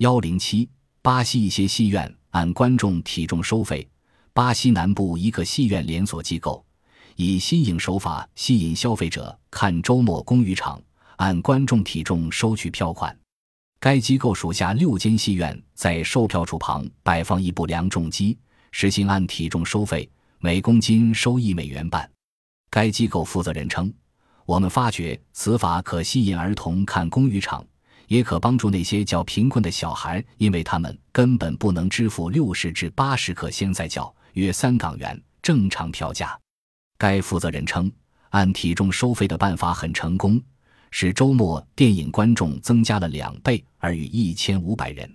幺零七，巴西一些戏院按观众体重收费。巴西南部一个戏院连锁机构以新颖手法吸引消费者看周末公余场，按观众体重收取票款。该机构属下六间戏院在售票处旁摆放一部量重机，实行按体重收费，每公斤收一美元半。该机构负责人称：“我们发觉此法可吸引儿童看公余场，也可帮助那些较贫困的小孩，因为他们根本不能支付六十至八十克鲜菜角约三港元正常票价。”该负责人称：“按体重收费的办法很成功。”使周末电影观众增加了两倍，而逾一千五百人。